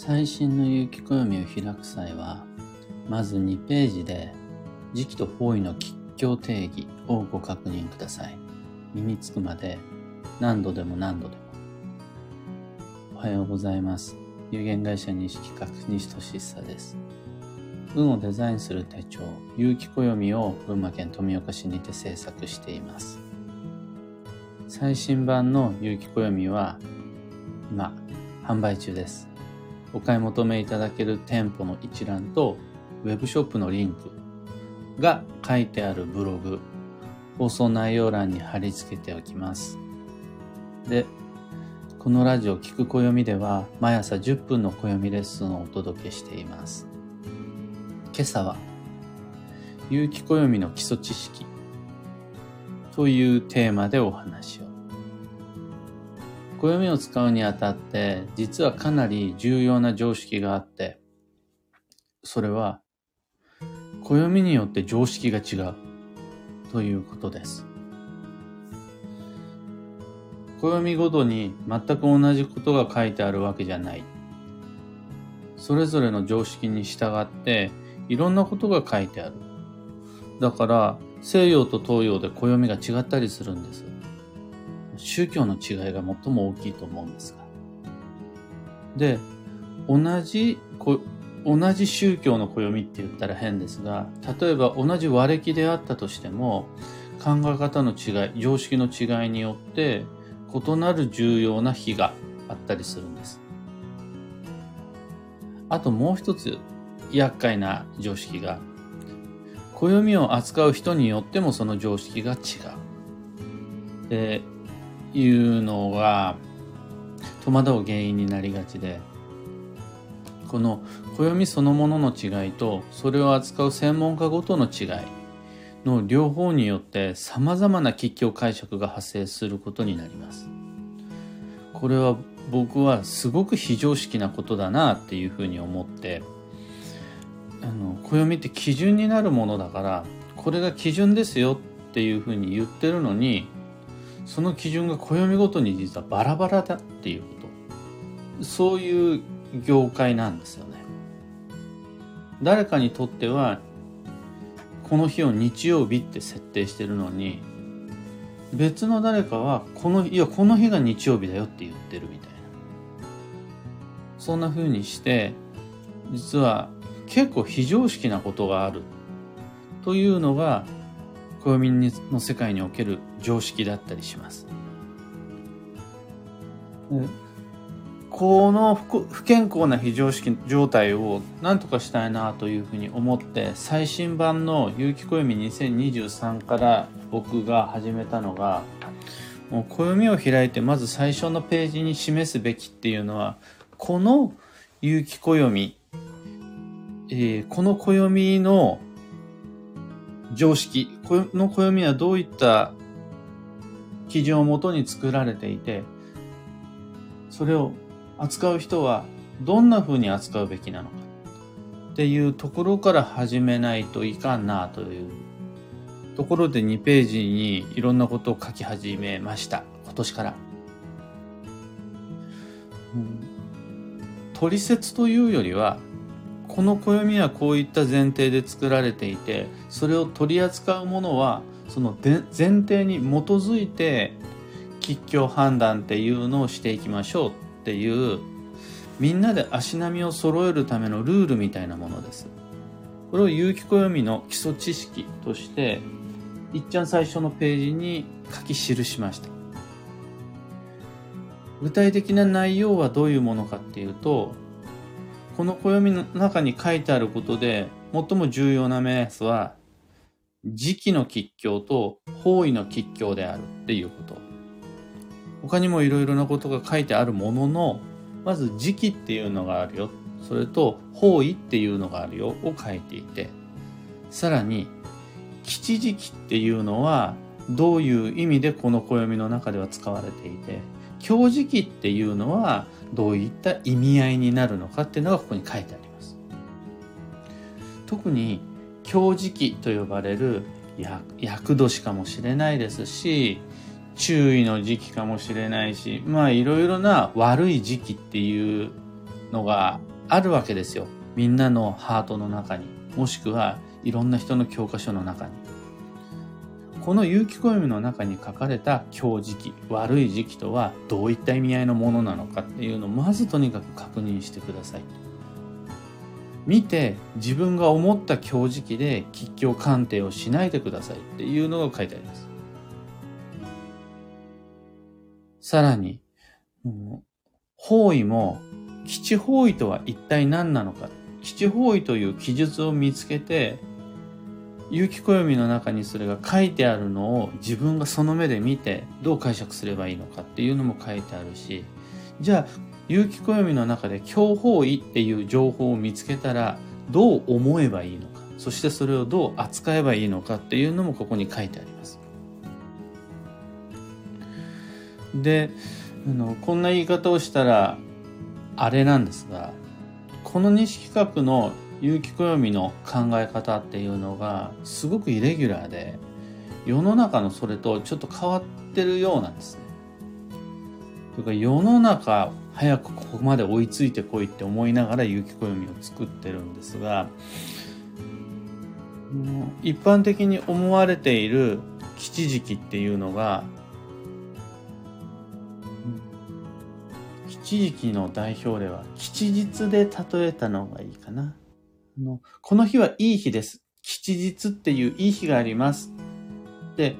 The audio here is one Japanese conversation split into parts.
最新の有機暦を開く際は、まず2ページで時期と方位の吉凶定義をご確認ください。身につくまで何度でも何度でも。おはようございます。有限会社西企画西俊久です。運をデザインする手帳、有機暦を群馬県富岡市にて制作しています。最新版の有機暦は今販売中です。お買い求めいただける店舗の一覧と、ウェブショップのリンクが書いてあるブログ、放送内容欄に貼り付けておきます。で、このラジオ聞く暦では毎朝10分の暦レッスンをお届けしています。今朝は、有機暦の基礎知識というテーマでお話を。暦を使うにあたって、実はかなり重要な常識があって、それは、暦によって常識が違うということです。暦ごとに全く同じことが書いてあるわけじゃない。それぞれの常識に従っていろんなことが書いてある。だから西洋と東洋で暦が違ったりするんです。宗教の違いが最も大きいと思うんですが。で、同じ、同じ宗教の暦って言ったら変ですが、例えば同じ和暦であったとしても、考え方の違い、常識の違いによって、異なる重要な日があったりするんです。あともう一つ、厄介な常識が、暦を扱う人によってもその常識が違う。で、いうのが戸惑う原因になりがちでこの暦そのものの違いとそれを扱う専門家ごとの違いの両方によって様々な吉凶解釈が発生することになります。これは僕はすごく非常識なことだなっていうふうに思ってあの暦って基準になるものだからこれが基準ですよっていうふうに言ってるのにその基準が暦ごとに実はバラバラだっていうこと。そういう業界なんですよね。誰かにとってはこの日を日曜日って設定してるのに別の誰かはこのいやこの日が日曜日だよって言ってるみたいな。そんな風にして実は結構非常識なことがある。というのが暦の世界における常識だったりします。この不健康な非常識状態を何とかしたいなというふうに思って最新版の有機暦2023から僕が始めたのがもう暦を開いてまず最初のページに示すべきっていうのはこの有機暦、えー、この暦の常識、この暦はどういった基準をもとに作られていて、それを扱う人はどんな風に扱うべきなのかっていうところから始めないといかんなというところで2ページにいろんなことを書き始めました。今年から。うん、取説というよりはこの暦はこういった前提で作られていてそれを取り扱うものはその前提に基づいて吉凶判断っていうのをしていきましょうっていうみんなで足並みを揃えるためのルールみたいなものです。これを有機暦の基礎知識としていっちゃん最初のページに書き記しました。具体的な内容はどういうものかっていうとこの暦の中に書いてあることで、最も重要な目安は、時期の吉凶と方位の吉凶であるっていうこと。他にもいろいろなことが書いてあるものの、まず時期っていうのがあるよ。それと方位っていうのがあるよを書いていて、さらに、吉時期っていうのはどういう意味でこの暦の中では使われていて、強時期っていうのはどういった意味合いになるのかっていうのがここに書いてあります。特に強時期と呼ばれる厄年かもしれないですし注意の時期かもしれないしまあいろいろな悪い時期っていうのがあるわけですよ。みんなのハートの中に。もしくはいろんな人の教科書の中に。この有機暦の中に書かれた強時期、悪い時期とはどういった意味合いのものなのかっていうのをまずとにかく確認してください。見て自分が思った強時期で吉凶鑑定をしないでくださいっていうのが書いてあります。さらに、方位も基地方位とは一体何なのか。基地方位という記述を見つけて有機暦の中にそれが書いてあるのを自分がその目で見てどう解釈すればいいのかっていうのも書いてあるしじゃあ有機暦の中で強法位っていう情報を見つけたらどう思えばいいのかそしてそれをどう扱えばいいのかっていうのもここに書いてあります。であのこんな言い方をしたらあれなんですがこの西企画の有機暦の考え方っていうのがすごくイレギュラーで世の中のそれとちょっと変わってるようなんですね。というか世の中早くここまで追いついてこいって思いながら有機暦を作ってるんですが一般的に思われている吉時期っていうのが吉時期の代表例は吉日で例えたのがいいかな。の、この日はいい日です。吉日っていういい日があります。って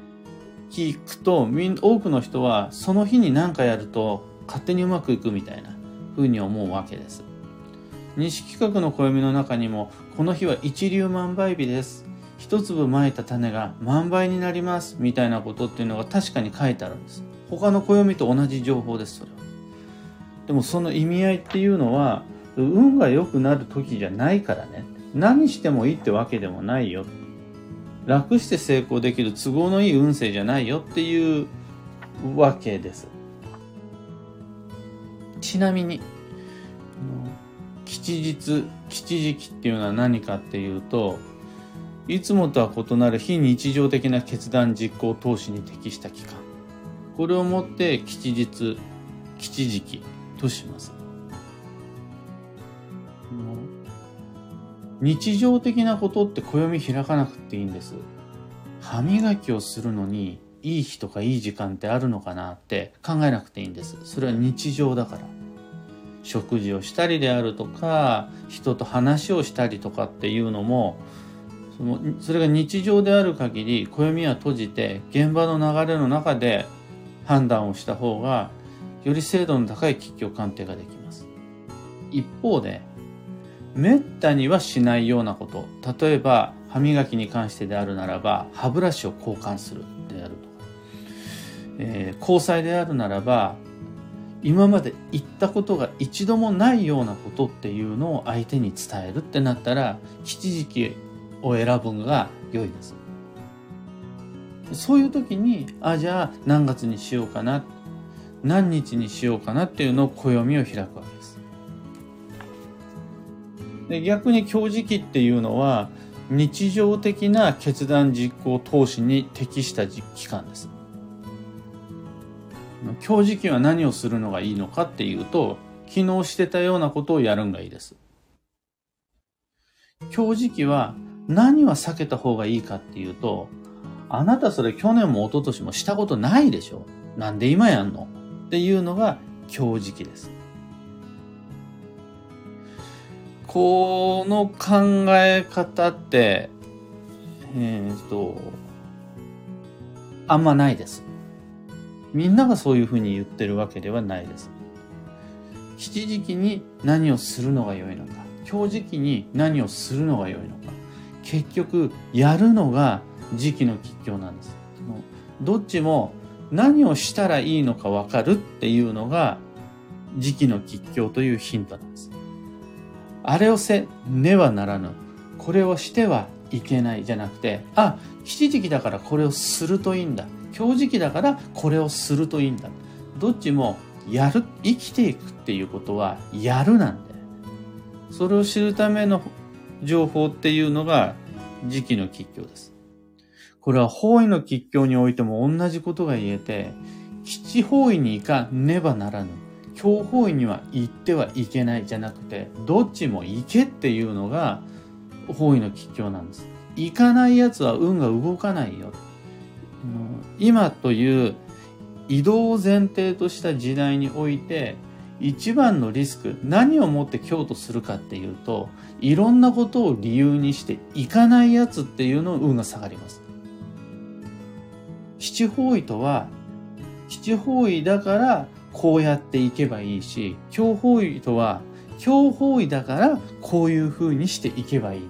聞くと、多くの人はその日に何かやると勝手にうまくいくみたいな風に思うわけです。西企画の暦の中にも、この日は一粒万倍日です。一粒まいた種が万倍になります。みたいなことっていうのが確かに書いてあるんです。他の暦と同じ情報です、それは。でもその意味合いっていうのは、運が良くなる時じゃないからね。何してもいいってわけでもないよ。楽して成功できる都合のいい運勢じゃないよっていうわけです。ちなみに、吉日、吉時期っていうのは何かっていうと、いつもとは異なる非日常的な決断実行投資に適した期間。これをもって吉日、吉時期とします。日常的なことって暦開かなくていいんです。歯磨きをするのにいい日とかいい時間ってあるのかなって考えなくていいんです。それは日常だから。食事をしたりであるとか、人と話をしたりとかっていうのも、そのそれが日常である限り、暦は閉じて現場の流れの中で判断をした方が、より精度の高い吉凶鑑定ができます。一方で、めったにはしないようなこと。例えば、歯磨きに関してであるならば、歯ブラシを交換するであるとか、えー、交際であるならば、今まで言ったことが一度もないようなことっていうのを相手に伝えるってなったら、吉時期を選ぶのが良いです。そういう時に、あ、じゃあ何月にしようかな、何日にしようかなっていうのを暦を開くわけです。で逆に強磁気っていうのは日常的な決断実行投資に適した期間です。強磁気は何をするのがいいのかっていうと昨日してたようなことをやるんがいいです。強磁気は何は避けた方がいいかっていうとあなたそれ去年も一昨年もしたことないでしょなんで今やんの？っていうのが強磁気です。この考え方って、えっ、と、あんまないです。みんながそういうふうに言ってるわけではないです。七時期に何をするのが良いのか、今日時期に何をするのが良いのか、結局、やるのが時期の吉凶なんです。どっちも何をしたらいいのかわかるっていうのが時期の吉凶というヒントなんです。あれをせねはならぬ。これをしてはいけないじゃなくて、あ、吉時期だからこれをするといいんだ。今日時期だからこれをするといいんだ。どっちもやる、生きていくっていうことはやるなんで。それを知るための情報っていうのが時期の吉凶です。これは方位の吉凶においても同じことが言えて、基地方位に行かねばならぬ。強法医には行ってはいけないじゃなくてどっちも行けっていうのが方位の吉凶なんです。行かないやつは運が動かないよ。今という移動を前提とした時代において一番のリスク何をもって強とするかっていうといろんなことを理由にして行かないやつっていうの運が下がります。七方位とは七方位だからこうやっていけばいいし強方位とは強方位だからこういう風にしていけばいいね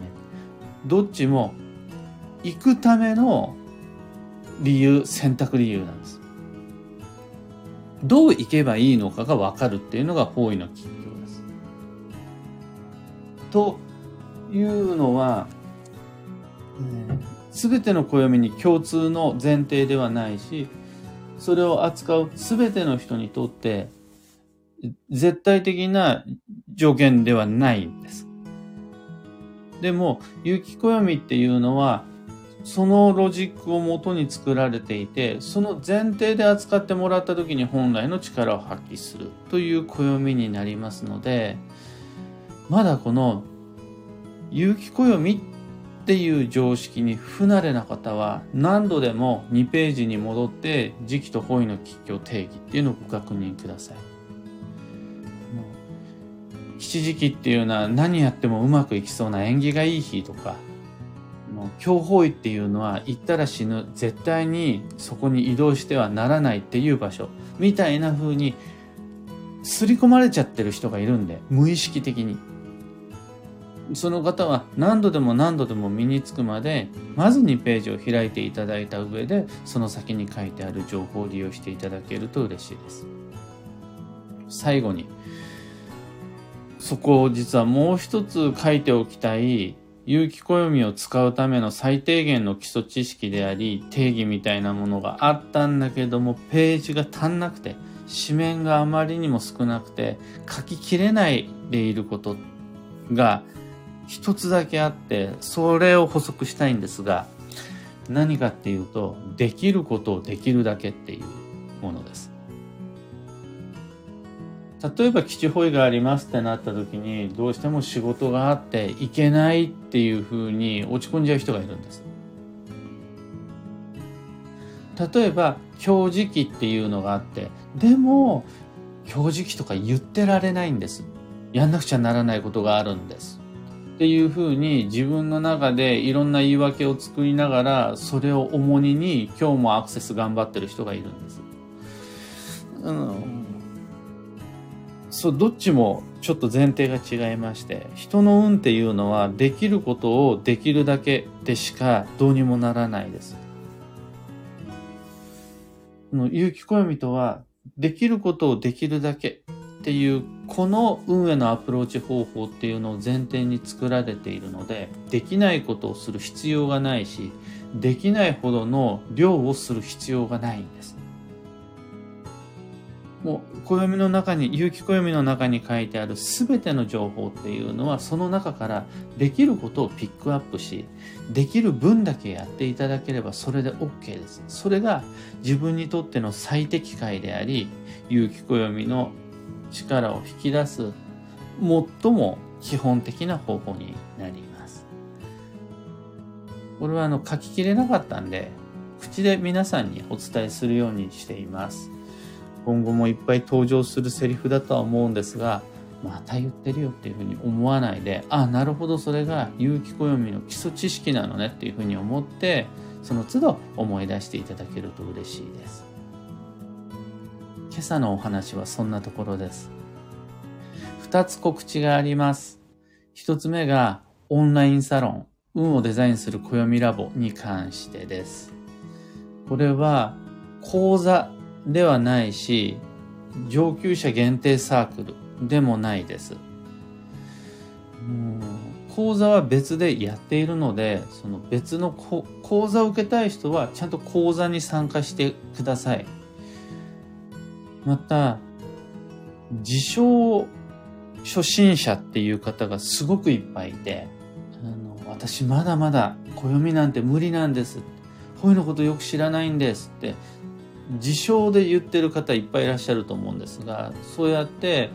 どっちも行くための理由選択理由なんですどう行けばいいのかが分かるっていうのが方位の吉凶です。というのは、す、べ、ての暦に共通の前提ではないし、それを扱うすべての人にとって絶対的な条件ではないんです。でも、有機暦っていうのはそのロジックをもとに作られていてその前提で扱ってもらった時に本来の力を発揮するという暦になりますのでまだこの有機暦っていう常識に不慣れな方は何度でも2ページに戻って時期と方位の吉凶定義っていうのをご確認ください。七時期っていうのは何やってもうまくいきそうな縁起がいい日とかの強法医っていうのは行ったら死ぬ絶対にそこに移動してはならないっていう場所みたいな風に刷り込まれちゃってる人がいるんで無意識的にその方は何度でも何度でも身につくまでまず2ページを開いていただいた上でその先に書いてある情報を利用していただけると嬉しいです。最後にそこを実はもう一つ書いておきたい有機暦を使うための最低限の基礎知識であり定義みたいなものがあったんだけどもページが足んなくて紙面があまりにも少なくて書ききれないでいることが一つだけあってそれを補足したいんですが何かっていうとできることをできるだけっていうものです例えば基地保育がありますってなった時にどうしても仕事があって行けないっていうふうに落ち込んじゃう人がいるんです。例えば今日時期っていうのがあってでも今日時期とか言ってられないんです。やんなくちゃならないことがあるんです。っていうふうに自分の中でいろんな言い訳を作りながらそれを重荷に今日もアクセス頑張ってる人がいるんです。うんそうどっちもちょっと前提が違いまして人の運っていうのはできることをできるだけでしかどうにもならないです。有機暦とはできることをできるだけっていうこの運へのアプローチ方法っていうのを前提に作られているのでできないことをする必要がないしできないほどの量をする必要がないんです。もう暦の中に有機暦の中に書いてある全ての情報っていうのはその中からできることをピックアップしできる分だけやっていただければそれで OK ですそれが自分にとっての最適解であり有機暦の力を引き出す最も基本的な方法になりますこれはあの書ききれなかったんで口で皆さんにお伝えするようにしています今後もいっぱい登場するセリフだとは思うんですが、また言ってるよっていうふうに思わないで、あ、なるほど、それが有機暦の基礎知識なのねっていうふうに思って、その都度思い出していただけると嬉しいです。今朝のお話はそんなところです。二つ告知があります。一つ目がオンラインサロン、運をデザインする暦ラボに関してです。これは講座ではないし、上級者限定サークルでもないです。講座は別でやっているので、その別の講座を受けたい人はちゃんと講座に参加してください。また、自称初心者っていう方がすごくいっぱいいて、あの私まだまだ暦なんて無理なんです。こういうのことよく知らないんですって自称で言ってる方いっぱいいらっしゃると思うんですが、そうやって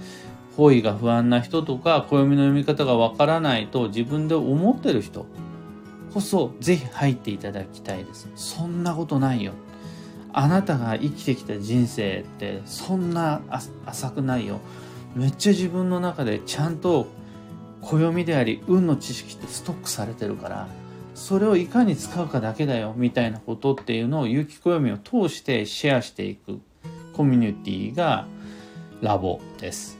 方位が不安な人とか暦の読み方がわからないと自分で思ってる人こそぜひ入っていただきたいです。そんなことないよ。あなたが生きてきた人生ってそんな浅くないよ。めっちゃ自分の中でちゃんと暦であり運の知識ってストックされてるからそれをいかに使うかだけだよみたいなことっていうのを有機暦を通してシェアしていくコミュニティがラボです。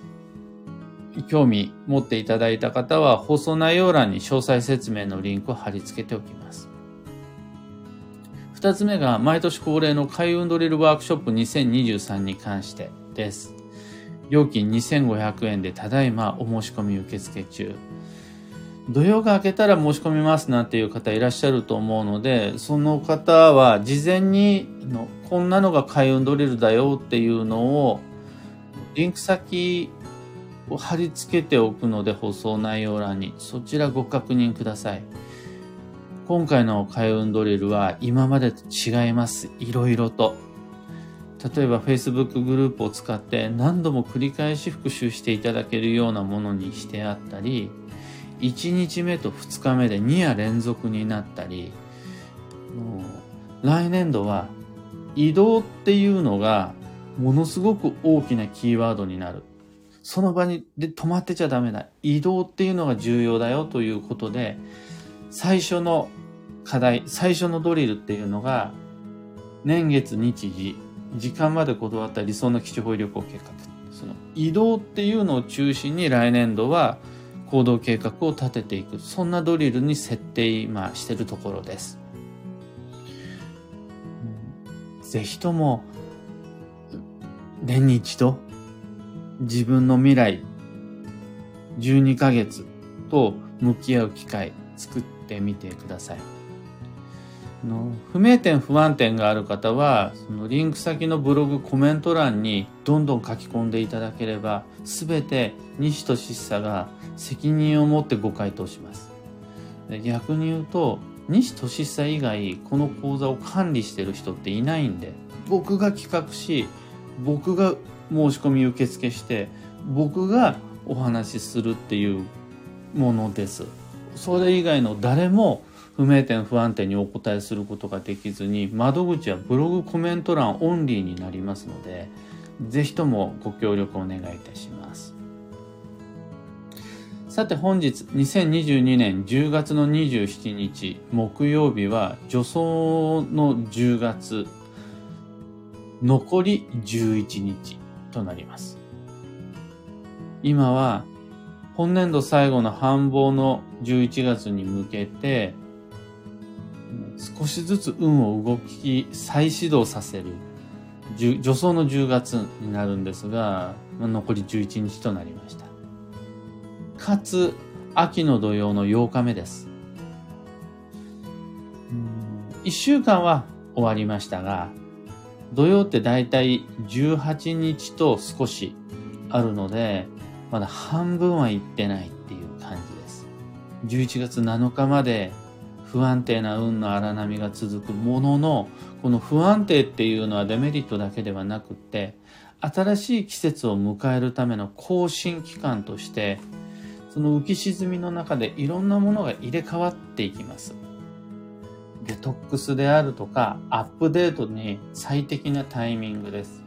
興味持っていただいた方は放送内容欄に詳細説明のリンクを貼り付けておきます。二つ目が毎年恒例の開運ドリルワークショップ2023に関してです。料金2500円でただいまお申し込み受付中。土曜が明けたら申し込みますなんていう方いらっしゃると思うので、その方は事前にのこんなのが開運ドリルだよっていうのをリンク先を貼り付けておくので放送内容欄にそちらご確認ください。今回の開運ドリルは今までと違います。いろいろと。例えば Facebook グループを使って何度も繰り返し復習していただけるようなものにしてあったり、1日目と2日目で2夜連続になったり、来年度は移動っていうのがものすごく大きなキーワードになる。その場にで止まってちゃダメだ。移動っていうのが重要だよということで、最初の課題、最初のドリルっていうのが、年月日時、時間まで断った理想の基地保有旅行計画。その移動っていうのを中心に来年度は行動計画を立てていく。そんなドリルに設定今してるところです。ぜひとも、年に一度、自分の未来、12ヶ月と向き合う機会作ってみてください。の不明点不安点がある方はそのリンク先のブログコメント欄にどんどん書き込んでいただければ全て西俊久が責任を持ってご回答します逆に言うと西俊久以外この講座を管理してる人っていないんで僕が企画し僕が申し込み受付して僕がお話しするっていうものですそれ以外の誰も不明点不安定にお答えすることができずに窓口はブログコメント欄オンリーになりますのでぜひともご協力お願いいたします。さて本日2022年10月の27日木曜日は助走の10月残り11日となります。今は本年度最後の繁忙の11月に向けて少しずつ運を動き再始動させる助走の10月になるんですが、残り11日となりました。かつ秋の土曜の8日目です。1週間は終わりましたが土曜ってだいたい18日と少しあるのでまだ半分はいってないっていう感じです。11月7日まで不安定な運の荒波が続くもののこの不安定っていうのはデメリットだけではなくって新しい季節を迎えるための更新期間としてその浮き沈みの中でいろんなものが入れ替わっていきます。デトックスであるとかアップデートに最適なタイミングです。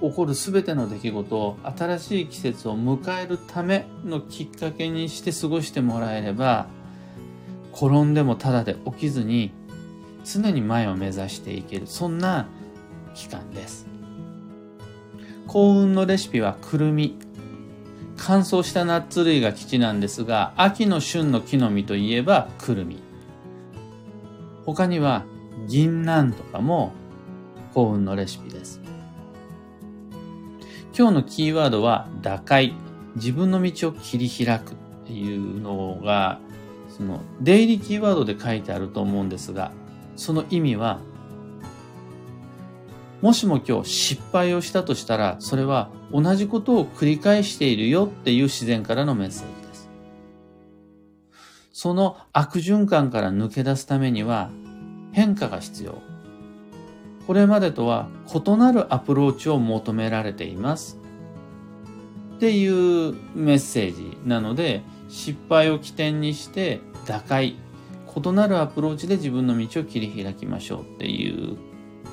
起こる全ての出来事を新しい季節を迎えるためのきっかけにして過ごしてもらえれば転んでもただで起きずに常に前を目指していけるそんな期間です。幸運のレシピはくるみ。乾燥したナッツ類が基地なんですが秋の旬の木の実といえばくるみ。他には銀杏とかも幸運のレシピです。今日のキーワードは打開自分の道を切り開くっていうのがその出入りキーワードで書いてあると思うんですが、その意味は、もしも今日失敗をしたとしたら、それは同じことを繰り返しているよっていう自然からのメッセージです。その悪循環から抜け出すためには変化が必要。これまでとは異なるアプローチを求められています。っていうメッセージなので失敗を起点にして打開異なるアプローチで自分の道を切り開きましょうっていう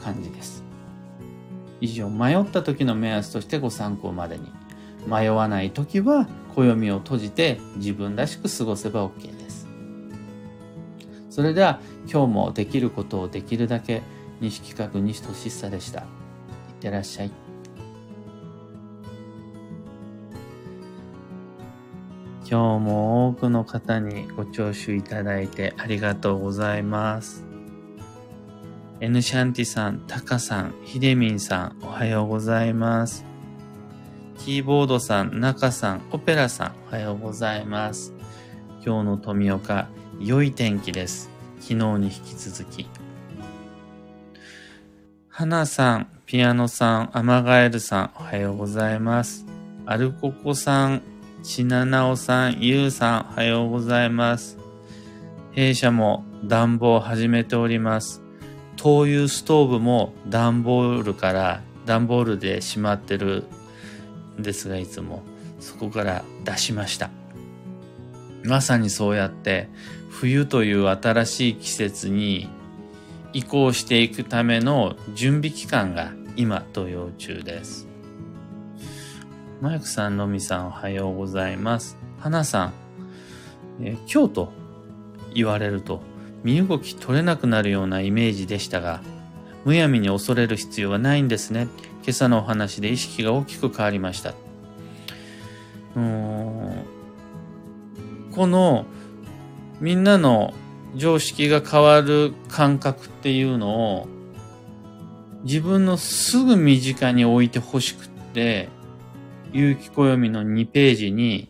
感じです。以上迷った時の目安としてご参考までに迷わない時は暦を閉じて自分らしく過ごせば OK です。それでは今日もできることをできるだけ西企画西俊久でした。いってらっしゃい。今日も多くの方にご聴取いただいてありがとうございます。エヌシャンティさん、タカさん、ヒデミンさん、おはようございます。キーボードさん、ナカさん、オペラさん、おはようございます。今日の富岡、良い天気です。昨日に引き続き。花さん、ピアノさん、アマガエルさん、おはようございます。アルココさん、シナナオさん、ユウさん、おはようございます。弊社も暖房を始めております。灯油ストーブも段ボールから、段ボールでしまってるんですが、いつもそこから出しました。まさにそうやって冬という新しい季節に移行していくための準備期間が今投用中です。マイクさん、のみさん、おはようございます。花さん、えー、今日と言われると身動き取れなくなるようなイメージでしたが、むやみに恐れる必要はないんですね。今朝のお話で意識が大きく変わりました。このみんなの常識が変わる感覚っていうのを自分のすぐ身近に置いてほしくって、有機暦の2ページに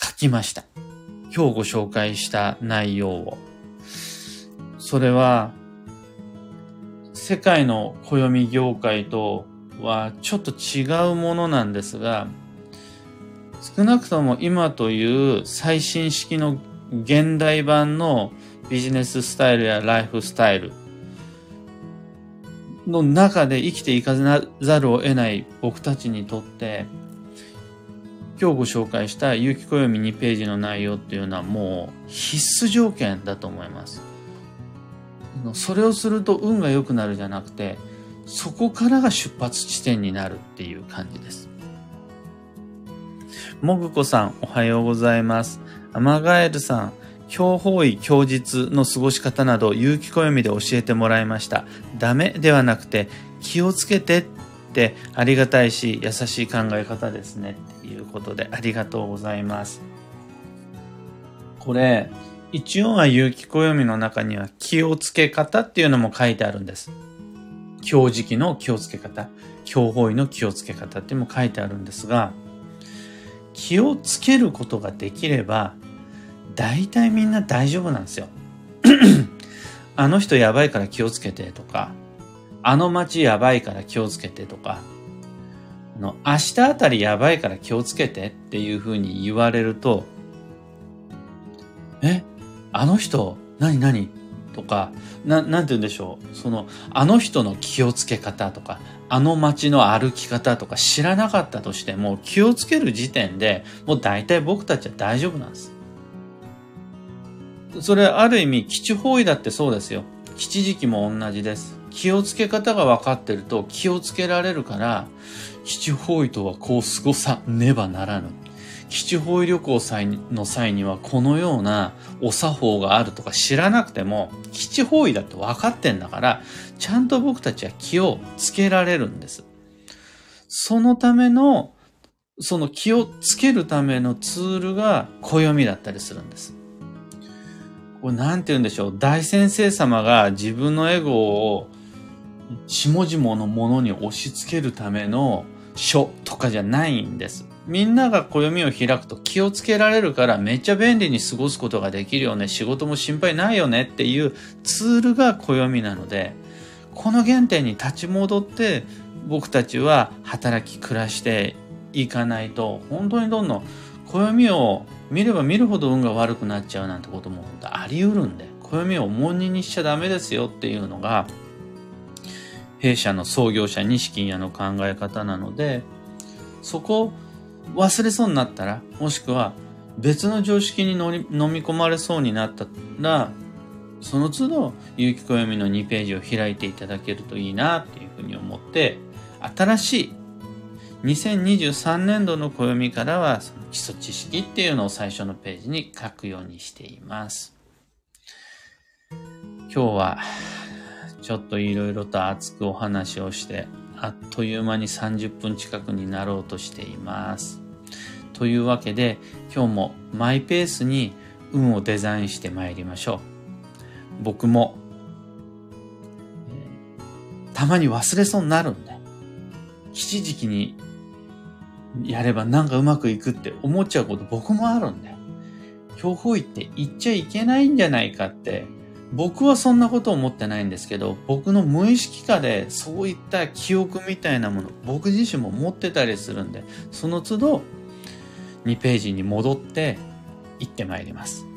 書きました。今日ご紹介した内容を。それは、世界の暦業界とはちょっと違うものなんですが、少なくとも今という最新式の現代版のビジネススタイルやライフスタイルの中で生きていかざるを得ない僕たちにとって、今日ご紹介した有機暦2ページの内容っていうのはもう必須条件だと思います。それをすると運が良くなるじゃなくて、そこからが出発地点になるっていう感じです。もぐこさん、おはようございます。アマガエルさん、強方位強実の過ごし方など有機暦で教えてもらいました。ダメではなくて気をつけてってありがたいし優しい考え方ですねっていうことでありがとうございます。これ、一応は有機暦の中には気をつけ方っていうのも書いてあるんです。強磁気の気をつけ方、強方位の気をつけ方っても書いてあるんですが、気をつけることができれば、大体みんな大丈夫なんですよ。あの人やばいから気をつけてとか、あの街やばいから気をつけてとか、あの、明日あたりやばいから気をつけてっていうふうに言われると、えあの人何何？とか、な、なんて言うんでしょう。その、あの人の気をつけ方とか、あの街の歩き方とか知らなかったとしても、気をつける時点でもう大体僕たちは大丈夫なんです。それある意味、基地方位だってそうですよ。基地時期も同じです。気をつけ方が分かってると気をつけられるから、基地方位とはこう過ごさねばならぬ。基地方位旅行の際にはこのようなお作法があるとか知らなくても基地方位だって分かってんだからちゃんと僕たちは気をつけられるんです。そのためのその気をつけるためのツールが暦だったりするんです。これなんて言うんでしょう。大先生様が自分のエゴを下々のものに押し付けるための書とかじゃないんです。みんなが暦を開くと気をつけられるからめっちゃ便利に過ごすことができるよね。仕事も心配ないよねっていうツールが暦なので、この原点に立ち戻って僕たちは働き暮らしていかないと本当にどんどん暦を見れば見るほど運が悪くなっちゃうなんてことも本当あり得るんで暦を重荷にしちゃダメですよっていうのが弊社の創業者西金屋の考え方なので、そこを忘れそうになったら、もしくは別の常識に飲み込まれそうになったら、その都度、有機暦の2ページを開いていただけるといいなっていうふうに思って、新しい2023年度の暦からは、その基礎知識っていうのを最初のページに書くようにしています。今日は、ちょっといろいろと熱くお話をして、あっという間に30分近くになろうとしています。というわけで、今日もマイペースに運をデザインして参りましょう。僕も、たまに忘れそうになるんで、一時期にやればなんかうまくいくって思っちゃうこと僕もあるんで、標本位って言っちゃいけないんじゃないかって、僕はそんなこと思ってないんですけど、僕の無意識下でそういった記憶みたいなもの、僕自身も持ってたりするんで、その都度2ページに戻って行ってまいります。